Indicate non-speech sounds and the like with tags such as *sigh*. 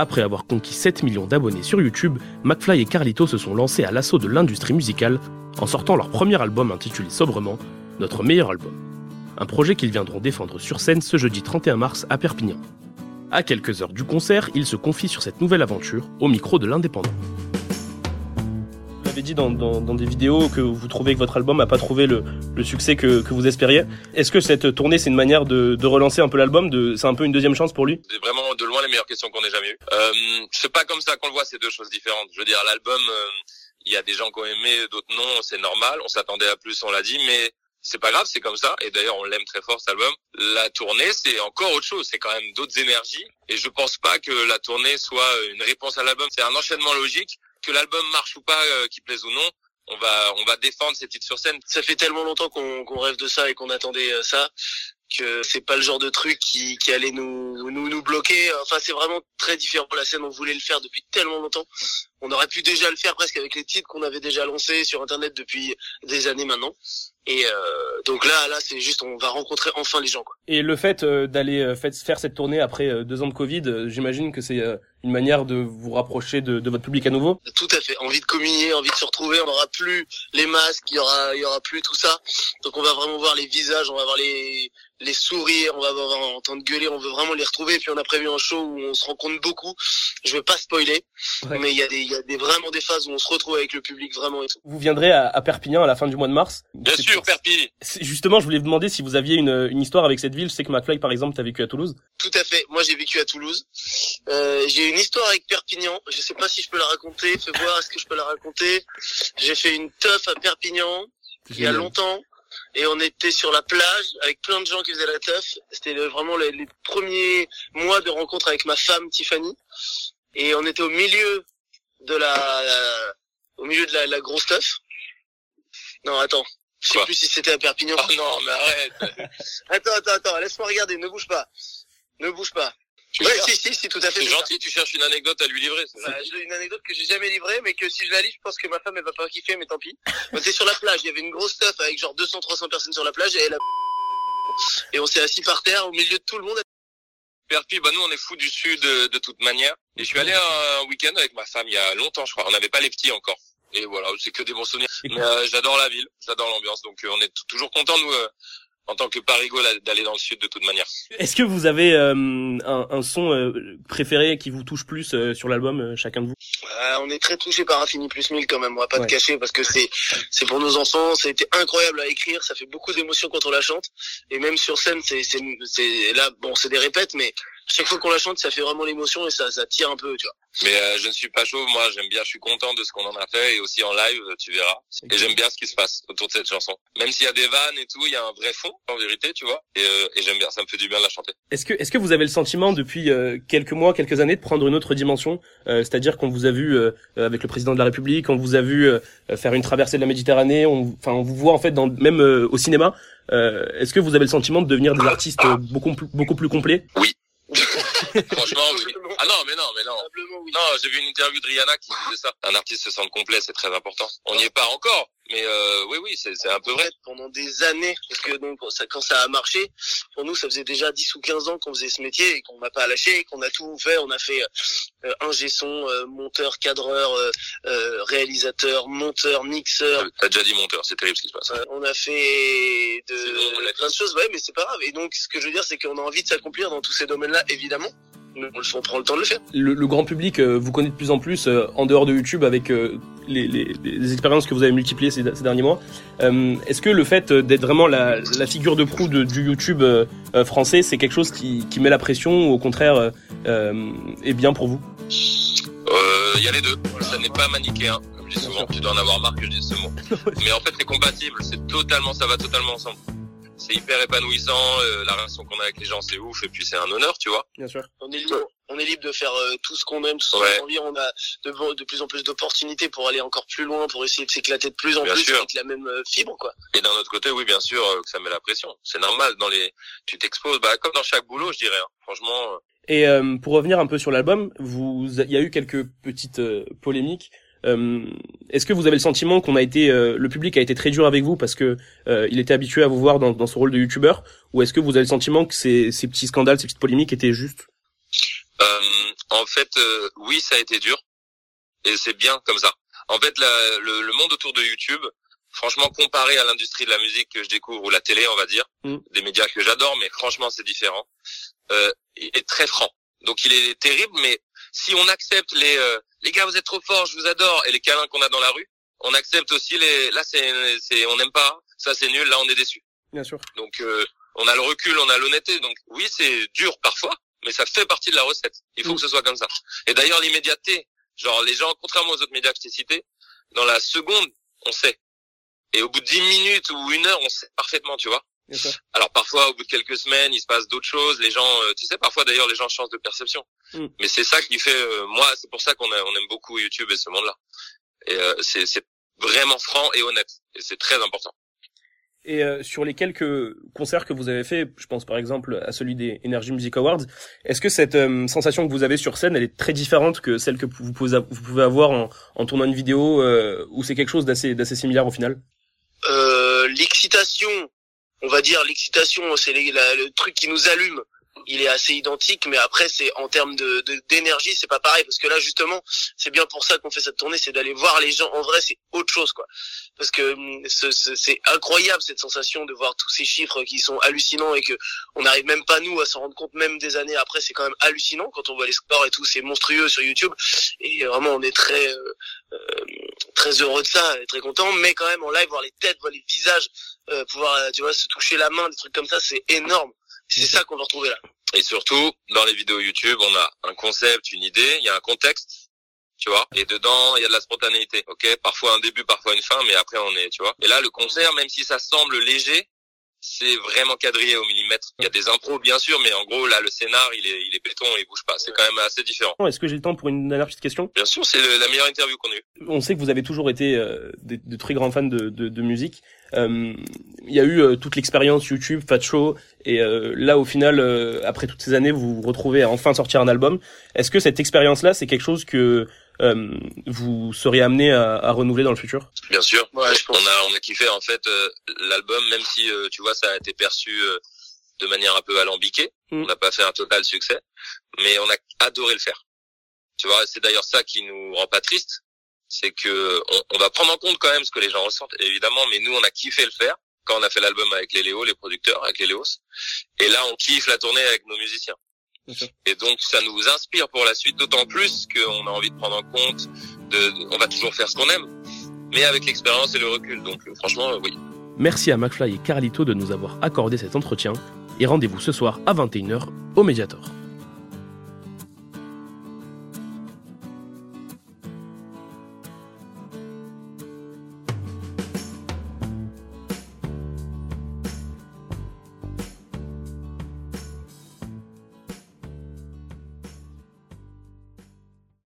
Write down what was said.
Après avoir conquis 7 millions d'abonnés sur YouTube, McFly et Carlito se sont lancés à l'assaut de l'industrie musicale en sortant leur premier album intitulé sobrement Notre meilleur album. Un projet qu'ils viendront défendre sur scène ce jeudi 31 mars à Perpignan. À quelques heures du concert, ils se confient sur cette nouvelle aventure au micro de l'indépendant. Dit dans, des vidéos que vous trouvez que votre album n'a pas trouvé le, succès que, vous espériez. Est-ce que cette tournée, c'est une manière de, relancer un peu l'album C'est un peu une deuxième chance pour lui? C'est vraiment de loin les meilleures questions qu'on ait jamais eues. Euh, c'est pas comme ça qu'on le voit, c'est deux choses différentes. Je veux dire, l'album, euh, il y a des gens qui ont aimé, d'autres non, c'est normal. On s'attendait à plus, on l'a dit, mais c'est pas grave, c'est comme ça. Et d'ailleurs, on l'aime très fort cet album. La tournée, c'est encore autre chose. C'est quand même d'autres énergies. Et je pense pas que la tournée soit une réponse à l'album. C'est un enchaînement logique. Que l'album marche ou pas, euh, qu'il plaise ou non, on va on va défendre ces titres sur scène. Ça fait tellement longtemps qu'on rêve de ça et qu'on attendait euh, ça que c'est pas le genre de truc qui, qui allait nous, nous nous bloquer. Enfin, c'est vraiment très différent. La scène, on voulait le faire depuis tellement longtemps. On aurait pu déjà le faire presque avec les titres qu'on avait déjà lancés sur Internet depuis des années maintenant. Et euh, donc là, là, c'est juste, on va rencontrer enfin les gens. Quoi. Et le fait euh, d'aller euh, faire cette tournée après deux ans de Covid, j'imagine que c'est une manière de vous rapprocher de, de, votre public à nouveau? Tout à fait. Envie de communier, envie de se retrouver. On n'aura plus les masques, il y aura, il y aura plus tout ça. Donc on va vraiment voir les visages, on va voir les les sourires, on va avoir entendre gueuler, on veut vraiment les retrouver. Puis on a prévu un show où on se rencontre beaucoup. Je veux pas spoiler, mais il y a des, y a des vraiment des phases où on se retrouve avec le public vraiment et tout. Vous viendrez à, à Perpignan à la fin du mois de mars. Bien sûr, Perpignan. Justement, je voulais vous demander si vous aviez une, une histoire avec cette ville. Je sais que McFly, par exemple, t'as vécu à Toulouse. Tout à fait. Moi, j'ai vécu à Toulouse. Euh, j'ai une histoire avec Perpignan. Je sais pas si je peux la raconter. Fais voir, est-ce que je peux la raconter J'ai fait une teuf à Perpignan il y a longtemps et on était sur la plage avec plein de gens qui faisaient la teuf. C'était vraiment les, les, premiers mois de rencontre avec ma femme Tiffany et on était au milieu de la, au milieu de la, la grosse teuf. Non, attends. Je sais plus si c'était à Perpignan. Oh non, mais arrête. *laughs* attends, attends, attends. Laisse-moi regarder. Ne bouge pas. Ne bouge pas. ouais, si, si, si, tout à fait. C'est gentil, tu cherches une anecdote à lui livrer. Bah, une anecdote que j'ai jamais livrée, mais que si je la lis, je pense que ma femme, elle va pas kiffer, mais tant pis. *laughs* On était sur la plage, il y avait une grosse stuff avec genre 200, 300 personnes sur la plage, et elle a... Et on s'est assis par terre, au milieu de tout le monde. Perpi, bah nous on est fous du sud de, de toute manière. Et je suis allé un week-end avec ma femme il y a longtemps, je crois. On n'avait pas les petits encore. Et voilà, c'est que des bons souvenirs. Mais euh, j'adore la ville, j'adore l'ambiance, donc euh, on est toujours content nous euh, en tant que Parigo d'aller dans le sud de toute manière. Est-ce que vous avez un, un, son préféré qui vous touche plus sur l'album, chacun de vous? On est très touché par Infini plus 1000 quand même, on va pas te cacher parce que c'est c'est pour nos enfants, ça a été incroyable à écrire, ça fait beaucoup d'émotions quand on la chante. Et même sur scène c'est c'est là bon c'est des répètes mais chaque fois qu'on la chante, ça fait vraiment l'émotion et ça, ça tire un peu, tu vois. Mais euh, je ne suis pas chaud, moi j'aime bien, je suis content de ce qu'on en a fait et aussi en live, tu verras. Et j'aime bien ce qui se passe autour de cette chanson. Même s'il y a des vannes et tout, il y a un vrai fond en vérité, tu vois. Et, euh, et j'aime bien, ça me fait du bien de la chanter. Est-ce que est-ce que vous avez le sentiment depuis euh, quelques mois, quelques années de prendre une autre dimension, c'est-à-dire qu'on vous a vu avec le président de la République, on vous a vu faire une traversée de la Méditerranée, on, enfin on vous voit en fait dans même au cinéma. est-ce que vous avez le sentiment de devenir des artistes beaucoup beaucoup plus complets? Oui. Franchement, oui. Ah non, mais non, mais non. Non, j'ai vu une interview de Rihanna qui disait ça. Un artiste se sent complet, c'est très important. On n'y est pas encore, mais euh, oui, oui, c'est un peu vrai. Pendant des années, parce que donc ça, quand ça a marché, pour nous, ça faisait déjà 10 ou 15 ans qu'on faisait ce métier et qu'on n'a pas lâché, qu'on a tout fait. On a fait euh, ingé son, euh, monteur, cadreur, euh, euh, réalisateur, monteur, mixeur. T'as déjà dit monteur, c'est terrible ce qui se passe. on a fait de plein de choses, ouais, mais c'est pas grave. Et donc, ce que je veux dire, c'est qu'on a envie de s'accomplir dans tous ces domaines-là, évidemment on prend le temps de le faire. Le, grand public euh, vous connaît de plus en plus euh, en dehors de YouTube avec euh, les, les, les, expériences que vous avez multipliées ces, ces derniers mois. Est-ce que le fait d'être vraiment la, la, figure de proue de, du YouTube français, c'est quelque chose qui, qui, met la pression ou au contraire est bien pour vous? Il y a les deux. Ça n'est pas manichéen, comme je dis souvent. Tu dois en avoir marre que je dise ce mot. *laughs* Mais en fait, c'est compatible. C'est totalement, ça va totalement ensemble c'est hyper épanouissant. Euh, la relation qu'on a avec les gens, c'est ouf. Et puis c'est un honneur, tu vois. Bien sûr. On est libre, on est libre de faire euh, tout ce qu'on aime, tout ce qu'on a envie. On a de, de, plus en plus d'opportunités pour aller encore plus loin, pour essayer de s'éclater de plus en plus avec la même euh, fibre, quoi. Et d'un autre côté, oui, bien sûr, que ça met la pression. C'est normal. Dans les, tu t'exposes, bah comme dans chaque boulot, je dirais. Hein. Franchement. Et pour revenir un peu sur l'album, vous, il y a eu quelques petites polémiques. Euh, est-ce que vous avez le sentiment qu'on a été, euh, le public a été très dur avec vous parce que euh, il était habitué à vous voir dans, dans ce rôle de youtubeur, ou est-ce que vous avez le sentiment que ces, ces petits scandales, ces petites polémiques étaient justes? Euh, En fait, euh, oui, ça a été dur, et c'est bien comme ça. En fait, la, le, le, monde autour de YouTube, franchement, comparé à l'industrie de la musique que je découvre ou la télé, on va dire, mm. des médias que j'adore, mais franchement, c'est différent. Euh, il est très franc. Donc, il est terrible, mais si on accepte les euh, les gars, vous êtes trop forts, je vous adore, et les câlins qu'on a dans la rue, on accepte aussi les. Là, c'est c'est on n'aime pas, ça c'est nul, là on est déçu. Bien sûr. Donc, euh, on a le recul, on a l'honnêteté. Donc, oui, c'est dur parfois, mais ça fait partie de la recette. Il faut mm. que ce soit comme ça. Et d'ailleurs, l'immédiateté, genre les gens, contrairement aux autres médias que je t'ai cités, dans la seconde, on sait. Et au bout de dix minutes ou une heure, on sait parfaitement, tu vois. Alors parfois, au bout de quelques semaines, il se passe d'autres choses. Les gens, euh, tu sais, parfois d'ailleurs, les gens changent de perception. Mm. Mais c'est ça qui fait, euh, moi, c'est pour ça qu'on on aime beaucoup YouTube et ce monde-là. Et euh, c'est vraiment franc et honnête. Et c'est très important. Et euh, sur les quelques concerts que vous avez fait, je pense par exemple à celui des Energy Music Awards, est-ce que cette euh, sensation que vous avez sur scène, elle est très différente que celle que vous pouvez, vous pouvez avoir en, en tournant une vidéo, euh, ou c'est quelque chose d'assez d'assez similaire au final? L'excitation, on va dire l'excitation, c'est le truc qui nous allume. Il est assez identique, mais après c'est en termes de d'énergie, c'est pas pareil. Parce que là justement, c'est bien pour ça qu'on fait cette tournée, c'est d'aller voir les gens. En vrai, c'est autre chose quoi. Parce que hum, c'est incroyable cette sensation de voir tous ces chiffres qui sont hallucinants et que on n'arrive même pas nous à s'en rendre compte même des années après, c'est quand même hallucinant quand on voit les scores et tout, c'est monstrueux sur YouTube. Et vraiment on est très euh, euh, très heureux de ça, très content, mais quand même en live voir les têtes, voir les visages, euh, pouvoir tu vois se toucher la main, des trucs comme ça, c'est énorme. C'est ça qu'on va retrouver là. Et surtout, dans les vidéos YouTube, on a un concept, une idée, il y a un contexte, tu vois. Et dedans, il y a de la spontanéité, ok? Parfois un début, parfois une fin, mais après on est, tu vois. Et là, le concert, même si ça semble léger, c'est vraiment quadrillé au millimètre. Il y a des impros bien sûr, mais en gros là le scénar il est il est béton, il bouge pas. C'est quand même assez différent. Est-ce que j'ai le temps pour une dernière petite question? Bien sûr, c'est la meilleure interview qu'on ait eue. On sait que vous avez toujours été euh, de, très grands fans de, de, de musique. Euh, il y a eu euh, toute l'expérience YouTube, Fat Show, et euh, là au final, après toutes ces années, vous vous retrouvez à enfin sortir un album. Est-ce que cette expérience-là, c'est quelque chose que euh, vous seriez amené à, à, renouveler dans le futur? Bien sûr. Ouais, je pense. On a on a kiffé en fait euh, l'album, même si euh, tu vois ça a été perçu de manière un peu alambiquée. Mm. On n'a pas fait un total succès, mais on a adoré le faire. Tu vois, c'est d'ailleurs ça qui nous rend pas triste, c'est que on, on, va prendre en compte quand même ce que les gens ressentent, évidemment, mais nous on a kiffé le faire quand on a fait l'album avec les Léo, les producteurs, avec les Léos, et là on kiffe la tournée avec nos musiciens. Et donc ça nous inspire pour la suite, d'autant plus qu'on a envie de prendre en compte, de, on va toujours faire ce qu'on aime, mais avec l'expérience et le recul. Donc franchement, oui. Merci à McFly et Carlito de nous avoir accordé cet entretien et rendez-vous ce soir à 21h au Mediator.